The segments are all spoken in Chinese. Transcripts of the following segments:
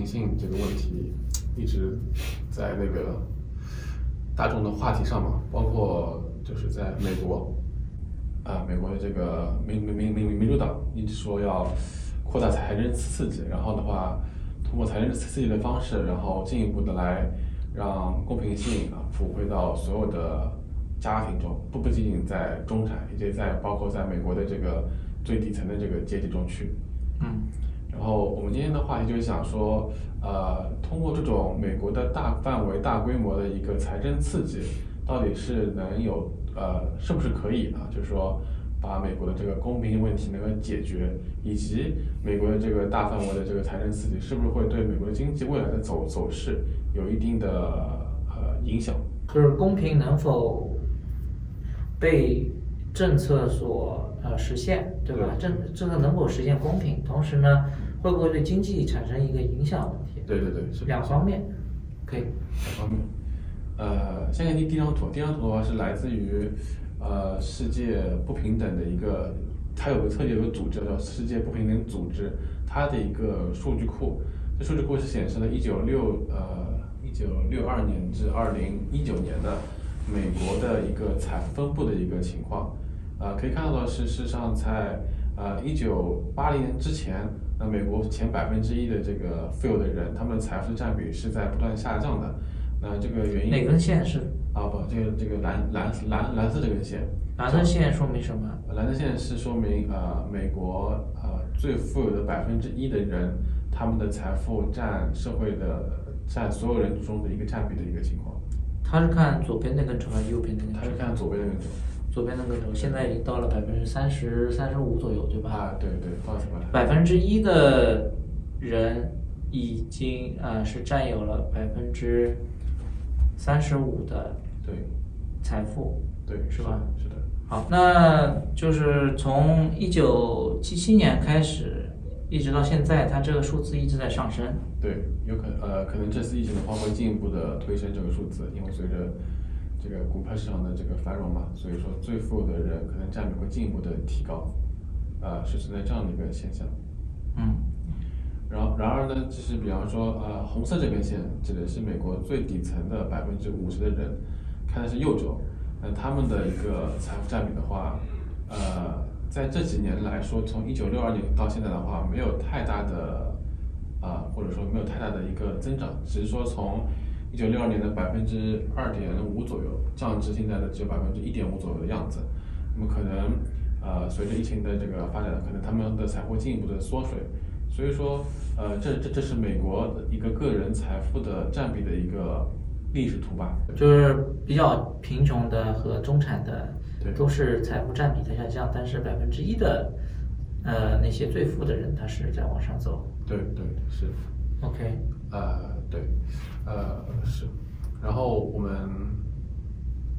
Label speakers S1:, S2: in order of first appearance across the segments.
S1: 平性这个问题一直在那个大众的话题上嘛，包括就是在美国，啊、美国的这个民民民民民主党一直说要扩大财政刺激，然后的话通过财政刺激的方式，然后进一步的来让公平性啊普惠到所有的家庭中，不不仅仅在中产，以及在包括在美国的这个最底层的这个阶级中去。
S2: 嗯
S1: 然后我们今天的话题就是想说，呃，通过这种美国的大范围、大规模的一个财政刺激，到底是能有呃，是不是可以啊？就是说，把美国的这个公平问题能够解决，以及美国的这个大范围的这个财政刺激，是不是会对美国的经济未来的走走势有一定的呃影响？
S2: 就是公平能否被政策所呃实现，对吧？
S1: 对
S2: 政政策能否实现公平，同时呢，会不会对经济产生一个影响问题？
S1: 对对对，是
S2: 两方面，可以。
S1: 两方面。呃，先看第第一张图，第一张图的话是来自于呃世界不平等的一个，它有个特别有个组织叫世界不平等组织，它的一个数据库。这数据库是显示了1966呃1962年至2019年的美国的一个财富分布的一个情况。呃，可以看到的是，事实上在呃一九八零年之前，那美国前百分之一的这个富有的人，他们的财富占比是在不断下降的。那这个原因
S2: 哪根线是
S1: 啊不，这个这个蓝蓝蓝蓝色这根线，
S2: 蓝色线说明什么？
S1: 蓝色线是说明呃美国呃最富有的百分之一的人，他们的财富占社会的占所有人中的一个占比的一个情况。
S2: 他是看左边那根轴还是右边那根轴？
S1: 他是看左边那根轴。
S2: 左边那个轴，现在已经到了百分之三十三十五左右，对吧？
S1: 啊，对对，放什么来？
S2: 百分之一的人已经呃是占有了百分之三十五的
S1: 对
S2: 财富，
S1: 对，
S2: 是吧？
S1: 是的，
S2: 好，那就是从一九七七年开始，一直到现在，它这个数字一直在上升。
S1: 对，有可能呃，可能这次疫情的话会进一步的推升这个数字，因为随着这个股票市场的这个繁荣嘛，所以说最富有的人可能占比会进一步的提高，呃，是存在这样的一个现象。
S2: 嗯
S1: 然后，然而呢，就是比方说，呃，红色这根线指的是美国最底层的百分之五十的人，看的是右轴，那他们的一个财富占比的话，呃，在这几年来说，从一九六二年到现在的话，没有太大的，啊、或者说没有太大的一个增长，只是说从一九六二年的百分之二点五左右降至现在的只有百分之一点五左右的样子，那么可能，呃，随着疫情的这个发展，可能他们的财富进一步的缩水。所以说，呃，这这这是美国的一个个人财富的占比的一个历史图吧。
S2: 就是比较贫穷的和中产的
S1: 对
S2: 都是财富占比在下降，但是百分之一的呃那些最富的人，他是在往上走。
S1: 对对是，
S2: OK，
S1: 呃对，呃是。然后我们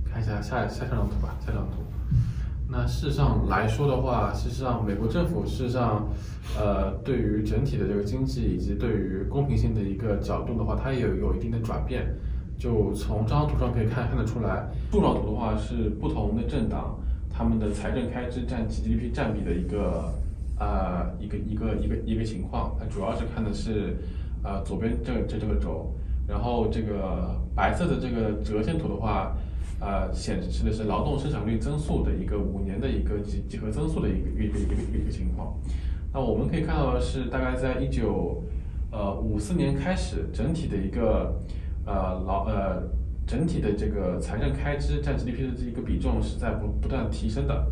S1: 看一下下下这张图吧，下张图。那事实上来说的话，事实上美国政府事实上，呃，对于整体的这个经济以及对于公平性的一个角度的话，它也有有一定的转变。就从这张图上可以看看得出来，柱状图的话是不同的政党他们的财政开支占 GDP 占比的一个呃一个一个一个一个情况。它主要是看的是呃左边这这这个轴，然后这个白色的这个折线图的话。呃，显示的是劳动生产率增速的一个五年的一个几几何增速的一个一个一个一个一个情况。那我们可以看到的是，大概在一九呃五四年开始，整体的一个呃劳呃整体的这个财政开支占 GDP 的这一个比重是在不不断提升的，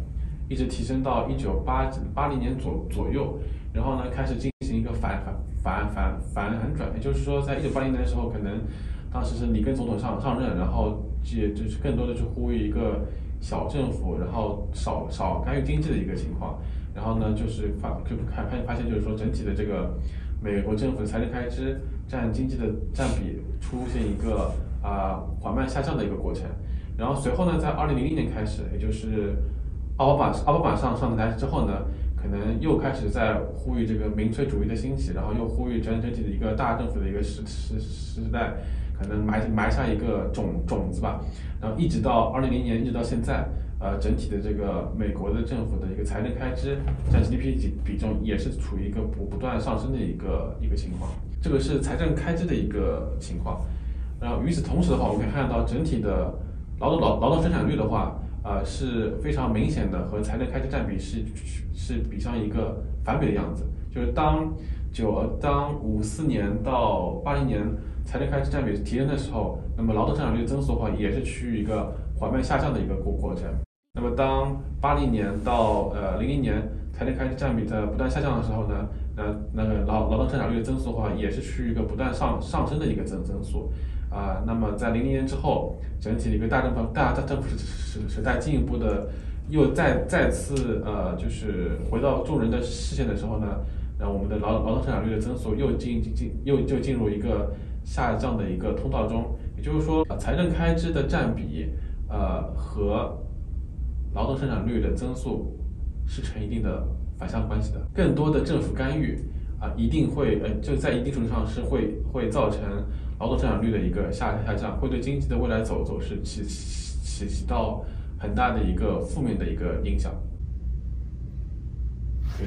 S1: 一直提升到一九八八零年左左右，然后呢开始进行一个反反反反反反转，也就是说，在一九八零年的时候，可能当时是里根总统上上任，然后也就是更多的去呼吁一个小政府，然后少少干预经济的一个情况。然后呢，就是发就看看发现，就是说整体的这个美国政府的财政开支占经济的占比出现一个啊、缓慢下降的一个过程。然后随后呢，在二零零零年开始，也就是奥巴马奥巴马上上台之后呢，可能又开始在呼吁这个民粹主义的兴起，然后又呼吁整整体的一个大政府的一个时时时代，可能埋埋下一个种种子吧。然后一直到二零零年，一直到现在，呃整体的这个美国的政府的一个财政开支占 GDP 比比重也是处于一个不不断上升的一个一个情况，这个是财政开支的一个情况。然后与此同时的话，我们可以看到整体的劳动劳劳动生产率的话，呃是非常明显的和财政开支占比是是比上一个反比的样子。就是当九当五四年到八零年财政开支占比提升的时候，那么劳动生产率增速的话也是趋于一个缓慢下降的一个过过程。那么当八零年到呃零零年财政开支占比在不断下降的时候呢，那那个劳劳动生产率的增速的话也是趋于一个不断上上升的一个增增速。啊，那么在零零年之后，整体的一个大政府大大政府时时代进一步的又再再次呃就是回到众人的视线的时候呢，那我们的劳劳动生产率的增速又进进进又就进入一个下降的一个通道中，也就是说，财政开支的占比呃和劳动生产率的增速是成一定的反向关系的，更多的政府干预啊一定会呃就在一定程度上是会会造成。劳动生产率的一个下下降，会对经济的未来走走势起起起到很大的一个负面的一个影响。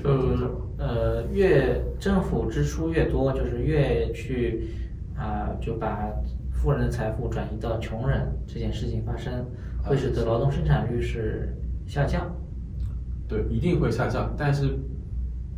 S2: 呃呃，越政府支出越多，就是越去啊，就把富人的财富转移到穷人这件事情发生，会使得劳动生产率是下降。
S1: 对，一定会下降，但是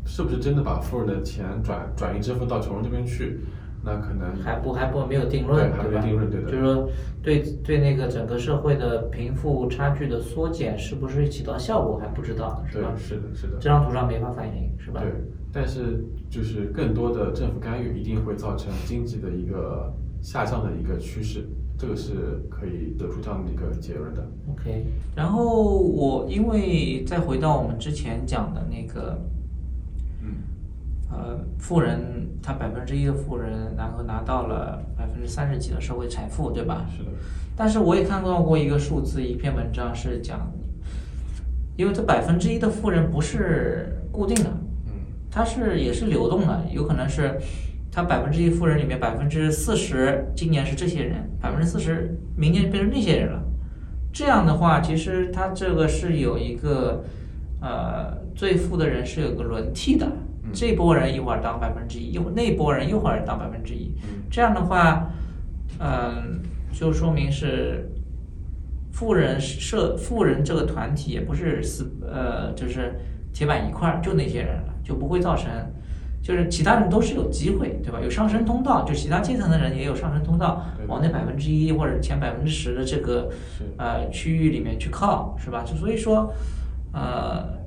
S1: 是不是真的把富人的钱转转移支付到穷人这边去？那可能
S2: 还不还不没有定论，
S1: 对吧？
S2: 就是说，对对那个整个社会的贫富差距的缩减，是不是起到效果还不知道，是吧？
S1: 是的，是的。
S2: 这张图上没法反映，是吧？
S1: 对，但是就是更多的政府干预一定会造成经济的一个下降的一个趋势，这个是可以得出这样的一个结论的。
S2: OK，然后我因为再回到我们之前讲的那个。呃，富人他百分之一的富人，然后拿到了百分之三十几的社会财富，对吧？
S1: 是的。
S2: 但是我也看到过一个数字，一篇文章是讲，因为这百分之一的富人不是固定的，
S1: 嗯，
S2: 它是也是流动的，有可能是他百分之一富人里面百分之四十今年是这些人，百分之四十明年变成那些人了。这样的话，其实他这个是有一个呃最富的人是有个轮替的。这波人一会儿当百分之一，又那波人一会儿当百分之一，这样的话，嗯，就说明是富人社富人这个团体也不是死呃，就是铁板一块儿，就那些人了，就不会造成，就是其他人都是有机会，对吧？有上升通道，就其他阶层的人也有上升通道，往那百分之一或者前百分之十的这个呃区域里面去靠，是吧？就所以说，呃。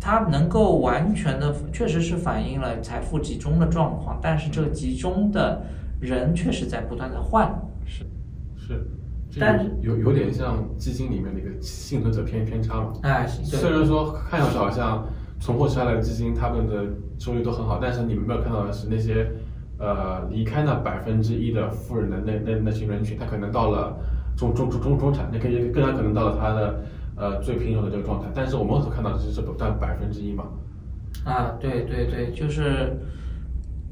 S2: 它能够完全的，确实是反映了财富集中的状况，但是这个集中的人确实在不断的换，
S1: 是是，
S2: 但是
S1: 有有点像基金里面的一个幸存者偏偏差嘛，
S2: 哎，
S1: 虽然说看上去好像存活下来的基金，他们的收益都很好，但是你们没有看到的是那些呃离开那百分之一的富人的那那那群人群，他可能到了中中中中中产，那可以更加可能到了他的。呃，最贫穷的这个状态，但是我们所看到的是不占百分之一嘛？
S2: 啊，对对对，就是，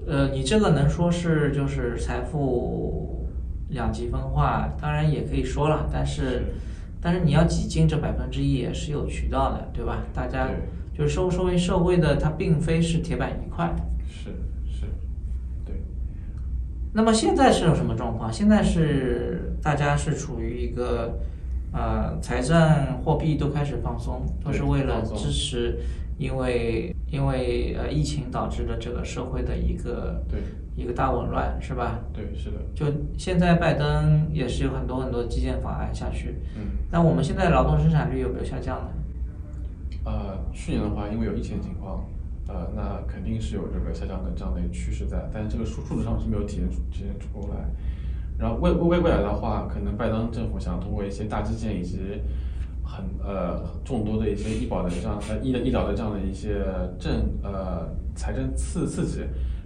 S2: 呃，你这个能说是就是财富两极分化，当然也可以说了，但是，但是你要挤进这百分之一也是有渠道的，对吧？大家就是说说明社会的它并非是铁板一块。
S1: 是是，对。
S2: 那么现在是有什么状况？现在是大家是处于一个。呃，财政货币都开始放松，都是为了支持，因为因为呃疫情导致的这个社会的一个
S1: 对
S2: 一个大紊乱，是吧？
S1: 对，是的。
S2: 就现在拜登也是有很多很多基建法案下去，
S1: 嗯。
S2: 那我们现在劳动生产率有没有下降呢？
S1: 呃，去年的话，因为有疫情情况，呃，那肯定是有这个下降的这样的趋势在，但是这个数数字上是没有体现出体现出来。然后未未未来的话，可能拜登政府想通过一些大基建以及很呃众多的一些医保的这样呃医的医疗的这样的一些政呃财政刺刺激，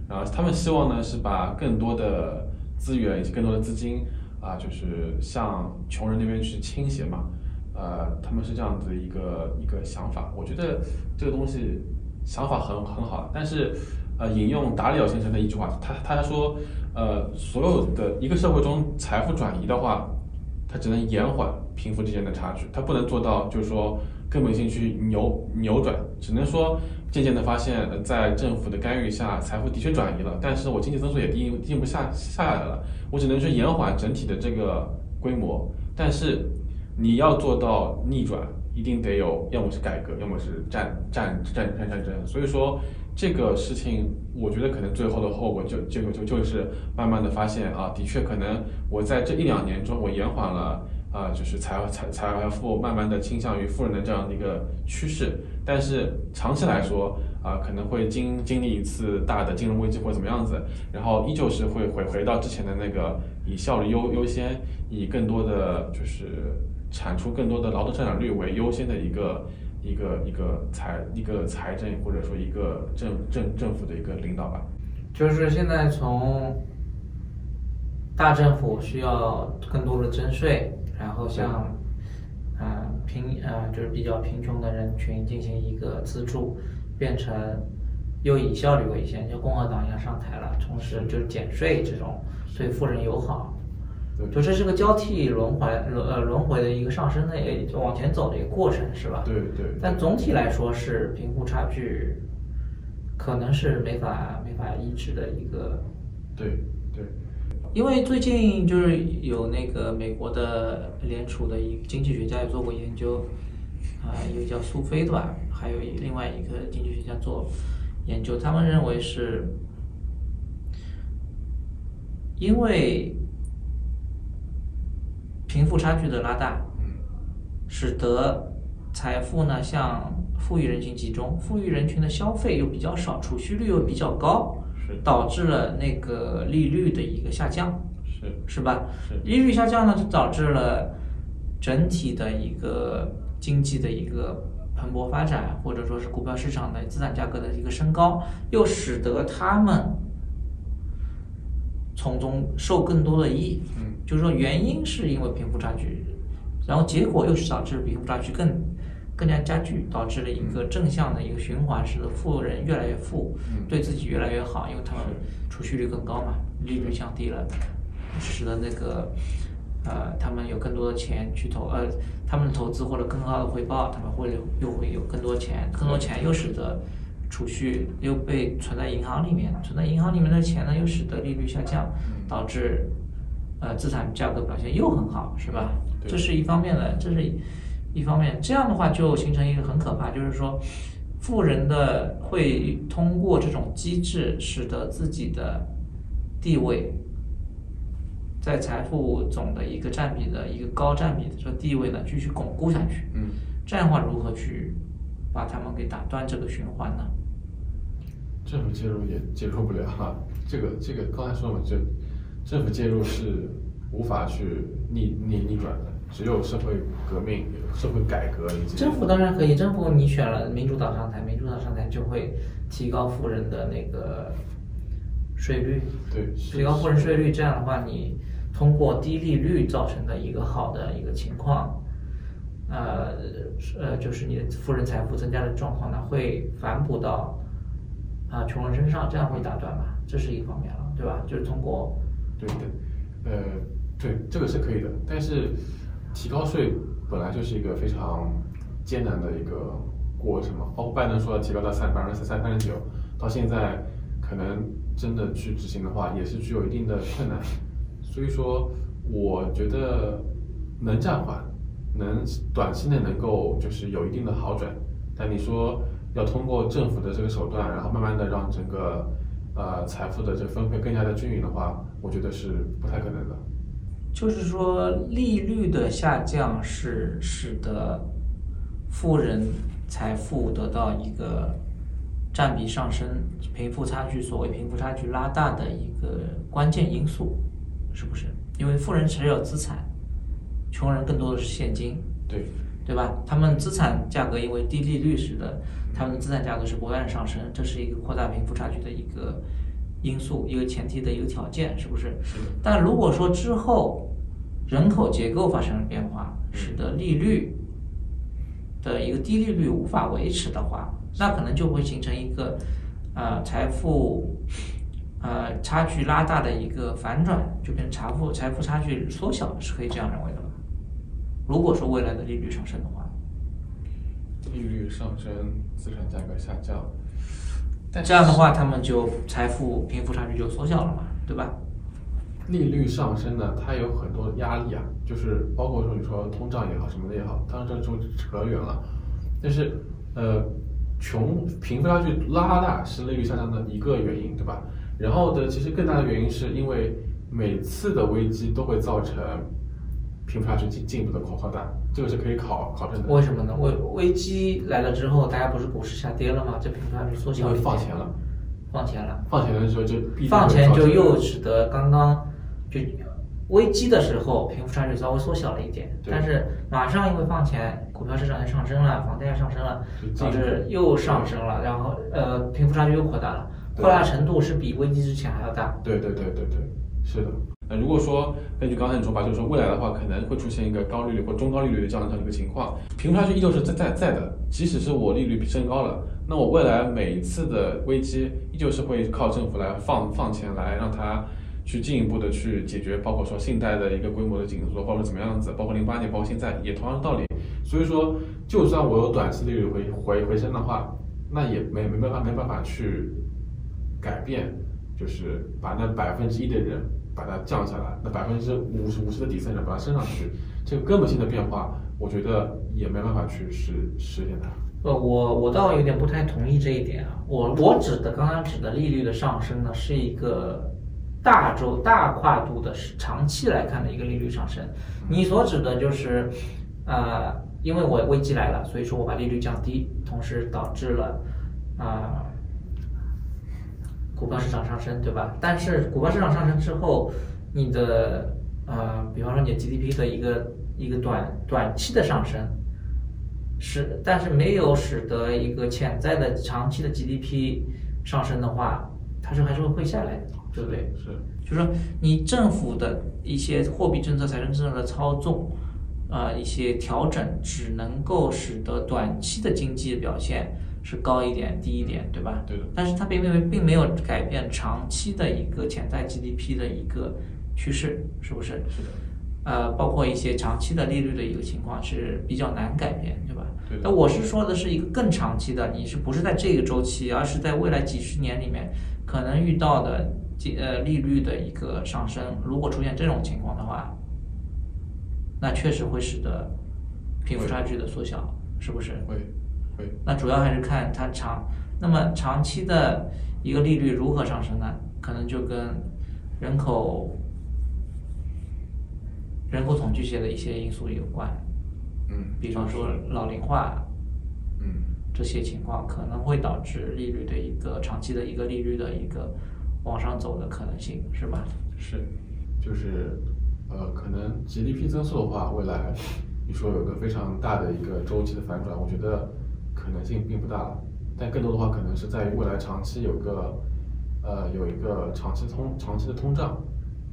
S1: 然后他们希望呢是把更多的资源以及更多的资金啊，就是向穷人那边去倾斜嘛，呃他们是这样子一个一个想法。我觉得这个东西想法很很好，但是呃引用达里奥先生的一句话，他他说。呃，所有的一个社会中财富转移的话，它只能延缓贫富之间的差距，它不能做到就是说根本性去扭扭转，只能说渐渐的发现，在政府的干预下，财富的确转移了，但是我经济增速也低低不下下来了，我只能去延缓整体的这个规模，但是你要做到逆转，一定得有，要么是改革，要么是战战战战战争。所以说这个事情，我觉得可能最后的后果就就就就是慢慢的发现啊，的确可能我在这一两年中，我延缓了啊，就是财财财富慢慢的倾向于富人的这样的一个趋势，但是长期来说啊，可能会经经历一次大的金融危机或者怎么样子，然后依旧是会回回到之前的那个以效率优优先，以更多的就是产出更多的劳动生产率为优先的一个一个一个财一个财政或者说一个政政政府的一个领导吧。
S2: 就是现在从大政府需要更多的征税，然后向呃贫呃就是比较贫穷的人群进行一个资助，变成又以效率为先，就共和党要上台了，同时就是减税这种对富人友好，
S1: 对。
S2: 就这是个交替轮回轮呃轮回的一个上升的也往前走的一个过程，是吧？
S1: 对对
S2: 但总体来说是贫富差距，可能是没法没法抑制的一个，
S1: 对对，
S2: 因为最近就是有那个美国的联储的一经济学家也做过研究，啊、一个叫苏菲的吧，还有一另外一个经济学家做研究，他们认为是，因为贫富差距的拉大，
S1: 嗯。
S2: 使得财富呢向富裕人群集中，富裕人群的消费又比较少，储蓄率又比较高，
S1: 是。
S2: 导致了那个利率的一个下降，
S1: 是。
S2: 是吧？
S1: 是。
S2: 利率下降呢，就导致了整体的一个经济的一个蓬勃发展，或者说是股票市场的资产价格的一个升高，又使得他们从中受更多的益。
S1: 嗯。
S2: 就是说原因是因为贫富差距，然后结果又是导致贫富差距更更加加剧，导致了一个正向的一个循环，使得富人越来越富，
S1: 嗯。
S2: 对自己越来越好，因为他们储蓄率更高嘛，利率降低了，使得那个呃他们有更多的钱去投呃他们的投资获得更高的回报，他们会有又会有更多钱，更多钱又使得储蓄又被存在银行里面，存在银行里面的钱呢又使得利率下降，导致呃资产价格表现又很好，是吧？这是一方面的，这是一方面。这样的话就形成一个很可怕，就是说，富人的会通过这种机制，使得自己的地位在财富总的一个占比的一个高占比的这个地位呢继续巩固下去。
S1: 嗯
S2: 这样的话，如何去把他们给打断这个循环呢？
S1: 政府介入也介入不了哈，这个这个刚才说了，就政府介入是无法去逆逆逆转的，只有社会革命、社会改革以及
S2: 政府当然可以，政府你选了民主党上台，民主党上台就会提高富人的那个税率，
S1: 对
S2: 提高富人税率，这样的话，你通过低利率造成的一个好的一个情况，呃呃，就是你的富人财富增加的状况呢，会反哺到啊、穷人身上，这样会打断嘛，这是一方面了，对吧？就是通过
S1: 对的，呃，对，这个是可以的，但是提高税本来就是一个非常艰难的一个过程嘛，包括拜登说要提高到三百分之三三十九，到现在可能真的去执行的话，也是具有一定的困难，所以说我觉得能暂缓，能短期内能够就是有一定的好转，但你说要通过政府的这个手段，然后慢慢的让整个呃财富的这分配更加的均匀的话，我觉得是不太可能的。
S2: 就是说，利率的下降是使得富人财富得到一个占比上升、贫富差距，所谓贫富差距拉大的一个关键因素，是不是？因为富人持有资产，穷人更多的是现金，
S1: 对，
S2: 对吧？他们资产价格因为低利率使得他们的资产价格是不断上升，这是一个扩大贫富差距的一个因素，一个前提的一个条件，是不是？但如果说之后人口结构发生了变化，使得利率的一个低利率无法维持的话，那可能就会形成一个呃财富呃差距拉大的一个反转，就变成财富财富差距缩小，是可以这样认为？如果说未来的利率上升的话，
S1: 利率上升，资产价格下降，但
S2: 这样的话，他们就财富贫富差距就缩小了嘛，对吧？
S1: 利率上升呢，它有很多压力啊，就是包括说你说通胀也好，什么的也好，当然这就扯远了。但是呃，穷贫富差距拉大是利率下降的一个原因，对吧？然后的其实更大的原因是因为每次的危机都会造成贫富差距进进一步的扩扩大，这个是可以考考证的。
S2: 为什么呢？危危机来了之后，大家不是股市下跌了吗？这贫富差距缩
S1: 因为
S2: 小
S1: 放钱了，
S2: 放钱了，
S1: 放钱的时候就必
S2: 放钱就又使得刚刚就危机的时候贫富差距稍微缩小了一点，但是马上因为放钱，股票市场也上升了，房价也上升了
S1: 就，进
S2: 导致又上升了，然后呃贫富差距又扩大了，扩大程度是比危机之前还要大。
S1: 对对对对对，是的。那如果说根据刚才你说法，就是说未来的话可能会出现一个高利率或中高利率的这样的一个情况，贫富差距依旧是在在在的，即使是我利率升高了，那我未来每一次的危机依旧是会靠政府来放放钱来让它去进一步的去解决，包括说信贷的一个规模的紧缩或者怎么样子，包括零八年，包括现在也同样的道理。所以说，就算我有短期利率回回回升的话，那也没没办法没办法去改变，就是把那百分之一的人把它降下来，那百分之五十五十的底层人把它升上去，这个根本性的变化，我觉得也没办法去实实现它。
S2: 呃，我我倒有点不太同意这一点啊。我我指的刚刚指的利率的上升呢，是一个大周大跨度的是长期来看的一个利率上升。你所指的就是，呃，因为我危机来了，所以说我把利率降低，同时导致了啊、股票市场上升，对吧？但是股票市场上升之后，你的呃，比方说你的 GDP 的一个一个短短期的上升，使但是没有使得一个潜在的长期的 GDP 上升的话，它是还是会下来的，对不对？
S1: 是，
S2: 就是说你政府的一些货币政策、财政政策的操纵，啊、一些调整，只能够使得短期的经济表现是高一点、低一点，对吧？
S1: 对的
S2: 但是它并没有并没有改变长期的一个潜在 GDP 的一个趋势，是不是？
S1: 是的。
S2: 呃，包括一些长期的利率的一个情况是比较难改变，对吧？
S1: 对的
S2: 那我是说的是一个更长期的，你是不是在这个周期，而是在未来几十年里面可能遇到的金呃利率的一个上升，如果出现这种情况的话，那确实会使得贫富差距的缩小，是不是？
S1: 会会
S2: 那主要还是看它长，那么长期的一个利率如何上升呢？可能就跟人口人口统计学的一些因素有关，
S1: 嗯，
S2: 比方说老龄化
S1: 嗯
S2: 这些情况，可能会导致利率的一个长期的一个利率的一个往上走的可能性，是吧？
S1: 是，就是呃，可能 GDP 增速的话，未来你说有个非常大的一个周期的反转，我觉得可能性并不大了。但更多的话，可能是在于未来长期有个呃有一个长期通长期的通胀，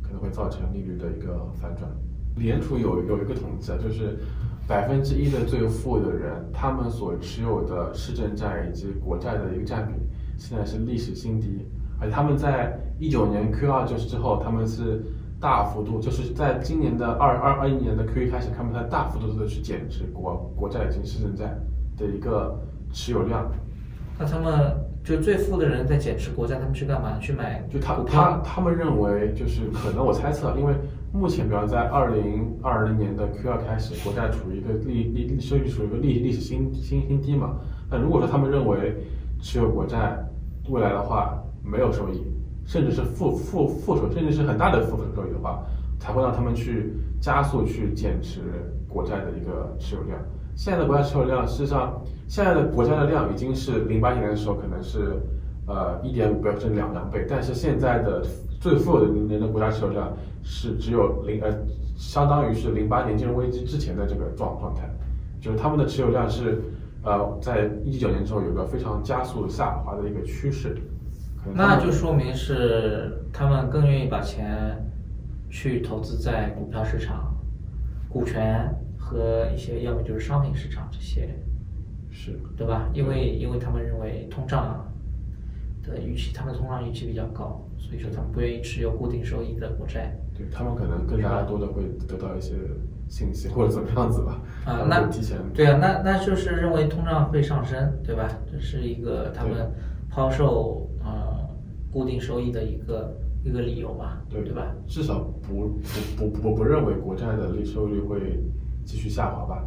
S1: 可能会造成利率的一个反转。联储有有一个统计啊，就是百分之一的最富的人，他们所持有的市政债以及国债的一个占比，现在是历史新低。而他们在一九年 Q 二就是之后，他们是大幅度，就是在今年的二二二一年的 Q 一开始，他们在大幅度的去减持国国债以及市政债的一个持有量。
S2: 那他们就最富的人在减持国债，他们去干嘛？去买
S1: 就他他？他们认为就是可能我猜测，因为目前比方在二零二零年的 Q 二开始，国债处于一个利利利收益处于一个历历史新新新低嘛。那如果说他们认为持有国债未来的话没有收益，甚至是负负负收，甚至是很大的负收益的话，才会让他们去加速去减持国债的一个持有量。现在的国家持有量，事实上现在的国家的量已经是零八年的时候可能是呃一点五倍甚至两两倍，但是现在的最富有的人的国家持有量是只有零呃，相当于是零八年金融危机之前的这个状状态，就是他们的持有量是呃在一九年之后有个非常加速下滑的一个趋势，
S2: 那就说明是他们更愿意把钱去投资在股票市场、股权和一些要么就是商品市场这些，
S1: 是
S2: 对吧？因为因为他们认为通胀的预期，他们通胀预期比较高，所以说他们不愿意持有固定收益的国债。
S1: 对他们可能更加多的会得到一些信息或者怎么样子吧。
S2: 啊那
S1: 提前
S2: 对啊，那那就是认为通胀会上升，对吧？这是一个他们抛售呃固定收益的一个一个理由吧，
S1: 对
S2: 对吧？？
S1: 至少不不不不不认为国债的利收益率会继续下滑吧？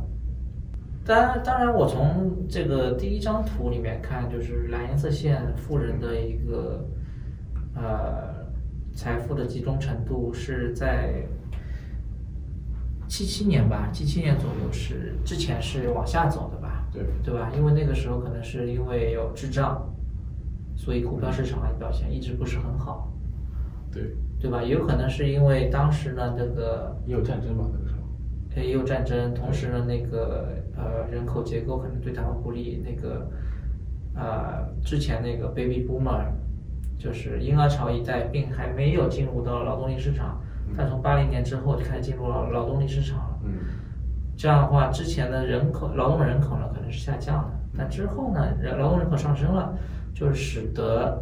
S2: 当然，当然，我从这个第一张图里面看，就是蓝颜色线富人的一个呃财富的集中程度是在七七年吧，七七年左右是之前是往下走的吧，
S1: 对
S2: 对吧？因为那个时候可能是因为有滞胀，所以股票市场的表现一直不是很好，
S1: 对，
S2: 对吧？也有可能是因为当时呢这个
S1: 也有战争吧那个时候。
S2: 也有战争，同时呢，那个呃人口结构可能对他们不利。那个呃之前那个 baby boomer，就是婴儿潮一代，并还没有进入到劳动力市场，但从八零年之后就开始进入了劳动力市场了。
S1: 嗯，
S2: 这样的话，之前的人口劳动人口呢可能是下降的，但之后呢，人劳动人口上升了，就是使得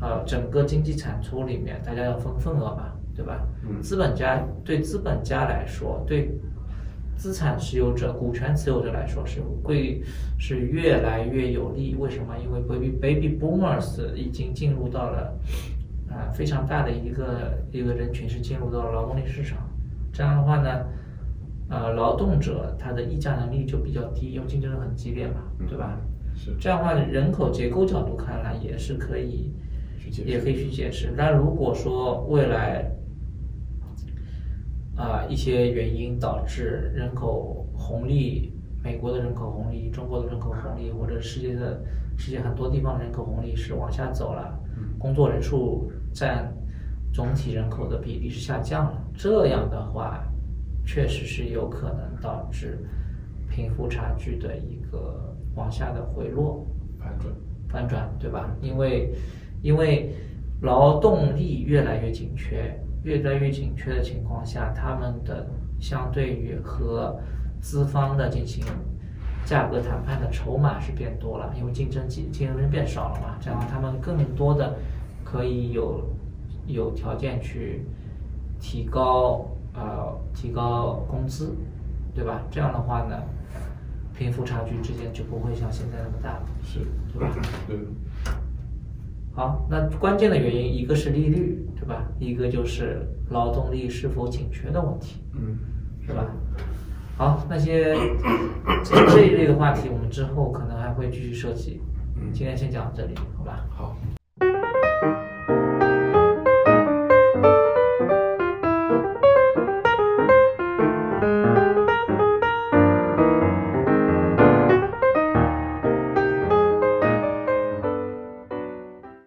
S2: 呃整个经济产出里面大家要分份额嘛，对吧？
S1: 嗯
S2: 资本家对资本家来说，对资产持有者、股权持有者来说是会是越来越有利。为什么？因为 baby baby boomers 已经进入到了啊、非常大的一个一个人群是进入到了劳动力市场。这样的话呢，呃，劳动者他的议价能力就比较低，因为竞争很激烈嘛，对吧？
S1: 是
S2: 这样的话，人口结构角度看来也是可以也可以去解释。那如果说未来啊、一些原因导致人口红利，美国的人口红利、中国的人口红利，或者世界的世界很多地方的人口红利是往下走了，工作人数占总体人口的比例是下降了，这样的话，确实是有可能导致贫富差距的一个往下的回落。
S1: 反转。
S2: 反转，对吧？因为因为劳动力越来越紧缺，越来越紧缺的情况下，他们的相对于和资方的进行价格谈判的筹码是变多了，因为竞争竞竞争人变少了嘛，这样他们更多的可以有有条件去提高呃提高工资，对吧？这样的话呢，贫富差距之间就不会像现在那么大了。
S1: 是，
S2: 对吧？
S1: 对，
S2: 好，那关键的原因一个是利率，对吧？一个就是劳动力是否紧缺的问题，
S1: 嗯，
S2: 是吧？好，那些这这一类的话题，我们之后可能还会继续涉及。
S1: 嗯
S2: 今天先讲到这里，好吧？
S1: 好，